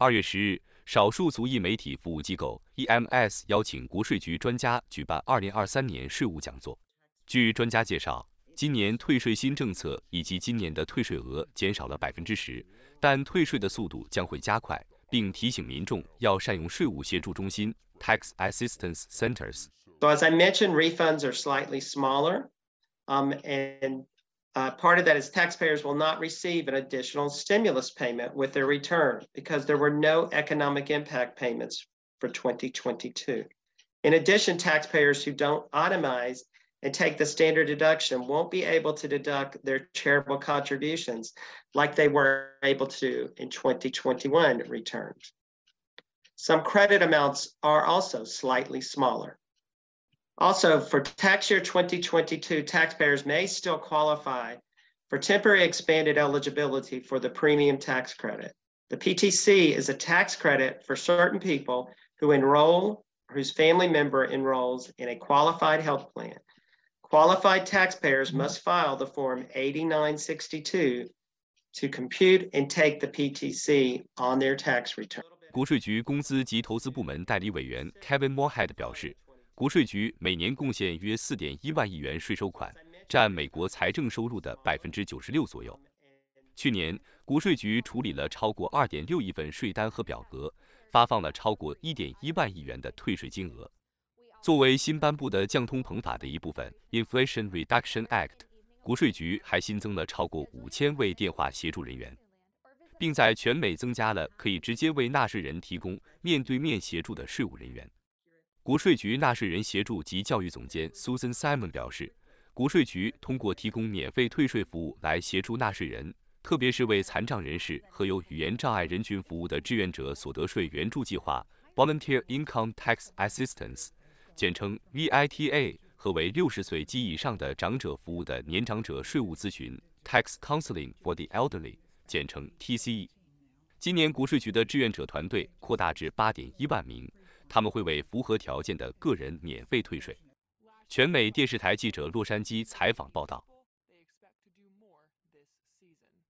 二月十日，少数族裔媒体服务机构 EMS 邀请国税局专家举办二零二三年税务讲座。据专家介绍，今年退税新政策以及今年的退税额减少了百分之十，但退税的速度将会加快，并提醒民众要善用税务协助中心 （Tax Assistance Centers）。So as I mentioned, refunds are slightly smaller, um, and uh, part of that is taxpayers will not receive an additional stimulus payment with their return because there were no economic impact payments for 2022. In addition, taxpayers who don't itemize and take the standard deduction won't be able to deduct their charitable contributions like they were able to in 2021 returns. Some credit amounts are also slightly smaller. Also, for tax year 2022, taxpayers may still qualify for temporary expanded eligibility for the premium tax credit. The PTC is a tax credit for certain people who enroll or whose family member enrolls in a qualified health plan. Qualified taxpayers must file the Form 8962 to compute and take the PTC on their tax return. 国税局工资及投资部门代理委员 Kevin Moorhead 表示， 国税局每年贡献约4.1万亿元税收款，占美国财政收入的96%左右。去年，国税局处理了超过2.6亿份税单和表格，发放了超过1.1万亿元的退税金额。作为新颁布的降通膨法的一部分 （Inflation Reduction Act），国税局还新增了超过五千位电话协助人员，并在全美增加了可以直接为纳税人提供面对面协助的税务人员。国税局纳税人协助及教育总监 Susan Simon 表示，国税局通过提供免费退税服务来协助纳税人，特别是为残障人士和有语言障碍人群服务的志愿者所得税援助计划 （Volunteer Income Tax Assistance）。简称 VITA 和为六十岁及以上的长者服务的年长者税务咨询 Tax Counseling for the Elderly，简称 TCE。今年国税局的志愿者团队扩大至八点一万名，他们会为符合条件的个人免费退税。全美电视台记者洛杉矶采访报道。